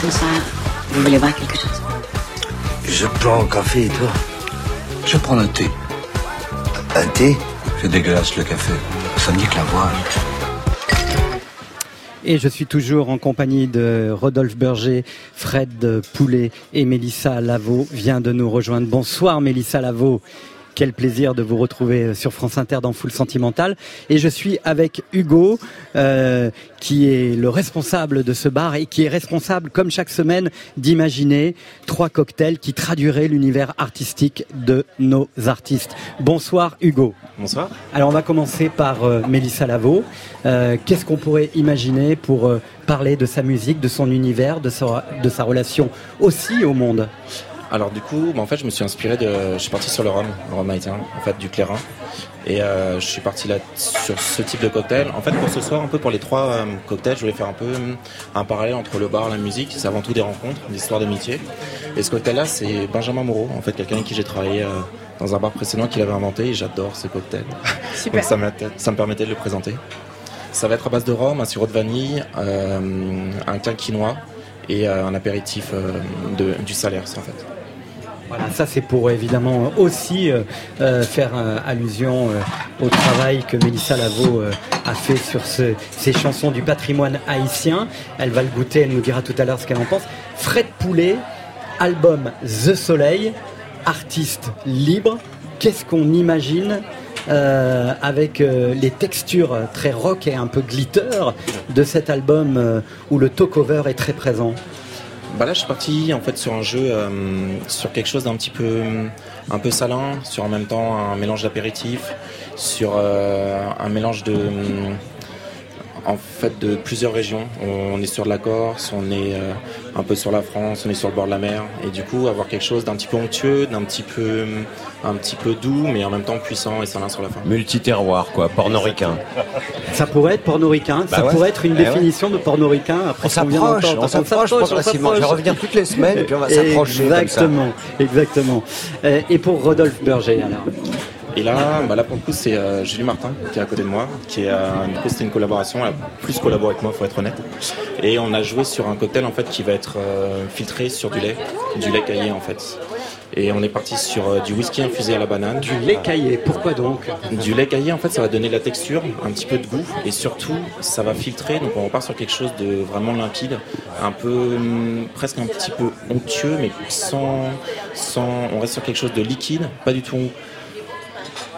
comme ça. Vous voulez voir quelque chose? Je prends un café et toi? Je prends un thé. Un thé? C'est dégueulasse le café. Ça me dit que la voix. Et je suis toujours en compagnie de Rodolphe Berger, Fred Poulet et Mélissa Lavaux vient de nous rejoindre. Bonsoir Mélissa Lavaux. Quel plaisir de vous retrouver euh, sur France Inter dans Foule Sentimentale. Et je suis avec Hugo, euh, qui est le responsable de ce bar et qui est responsable, comme chaque semaine, d'imaginer trois cocktails qui traduiraient l'univers artistique de nos artistes. Bonsoir Hugo. Bonsoir. Alors on va commencer par euh, Mélissa Lavaux. Euh, Qu'est-ce qu'on pourrait imaginer pour parler de sa musique, de son univers, de sa, de sa relation aussi au monde? Alors du coup, bah, en fait, je me suis inspiré de, je suis parti sur le rhum, le rhum haïtien, en fait, du clairin, et euh, je suis parti là sur ce type de cocktail. En fait, pour ce soir, un peu pour les trois euh, cocktails, je voulais faire un peu un parallèle entre le bar, et la musique. C'est avant tout des rencontres, des histoires d'amitié. Et ce cocktail-là, c'est Benjamin Moreau, en fait, quelqu'un avec qui j'ai travaillé euh, dans un bar précédent qui l'avait inventé, et j'adore ce cocktail. Super. Donc ça, m'a- ça me permettait de le présenter. Ça va être à base de rhum, un sirop de vanille, un quinquinois et euh, un apéritif euh, du salaire, en fait. Voilà, ça c'est pour évidemment aussi euh, faire allusion au travail que Mélissa Lavaux a fait sur ce- ces chansons du patrimoine haïtien. Elle va le goûter, elle nous dira tout à l'heure ce qu'elle en pense. Fred Poulet, album The Soleil, artiste libre. Qu'est-ce qu'on imagine euh, avec euh, les textures très rock et un peu glitter de cet album euh, où le talk-over est très présent. Bah là, je suis parti en fait sur un jeu, sur quelque chose d'un petit peu, un peu salin, sur en même temps un mélange d'apéritif, sur un mélange de, en fait, de plusieurs régions. On est sur de la Corse, on est euh, un peu sur la France, on est sur le bord de la mer, et du coup avoir quelque chose d'un petit peu onctueux, d'un petit peu, un petit peu doux, mais en même temps puissant et salin sur la fin. Multi-terroir, quoi, pornoricain. Ça pourrait être pornoricain, ça Bah ouais. pourrait être une Eh ouais. définition de pornoricain. Après On s'approche, on s'approche progressivement. Je vais revenir toutes les semaines et puis on va s'approcher comme ça. Exactement, exactement. Et pour Rodolphe Berger, alors Et là, bah là pour le coup, c'est euh, Julie Martin qui est à côté de moi, qui est, euh, du coup, c'était une collaboration. Elle a plus collaboré avec moi, faut être honnête. Et on a joué sur un cocktail en fait qui va être euh, filtré sur du lait, du lait caillé en fait. Et on est parti sur euh, du whisky infusé à la banane. Du lait caillé, pourquoi donc? Du lait caillé, en fait, ça va donner de la texture, un petit peu de goût, et surtout, ça va filtrer. Donc, on repart sur quelque chose de vraiment limpide, un peu, hum, presque un petit peu onctueux, mais sans, sans, on reste sur quelque chose de liquide, pas du tout,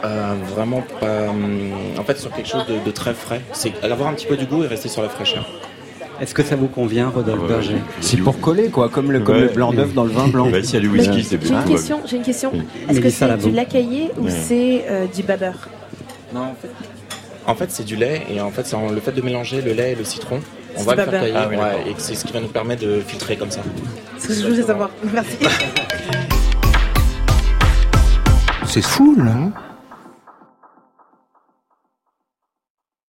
euh, vraiment pas, hum, en fait, sur quelque chose de, de très frais. C'est avoir un petit peu du goût et rester sur la fraîcheur. Est-ce que ça vous convient, Rodolphe Berger C'est pour coller, quoi, comme le, comme Ouais. le blanc d'œuf dans le vin blanc. Bah, s'il y a du whisky, c'est J'ai bien. une question. J'ai une question. Est-ce que Mélissa c'est du lacaillé ou Ouais. c'est euh, du babeur Non, en fait, en fait c'est du lait, et en fait, c'est en- le fait de mélanger le lait et le citron. On C'est va le faire Ah oui, ouais, d'accord. et c'est ce qui va nous permettre de filtrer comme ça. C'est ce que je voulais savoir. Merci. C'est fou, là. hein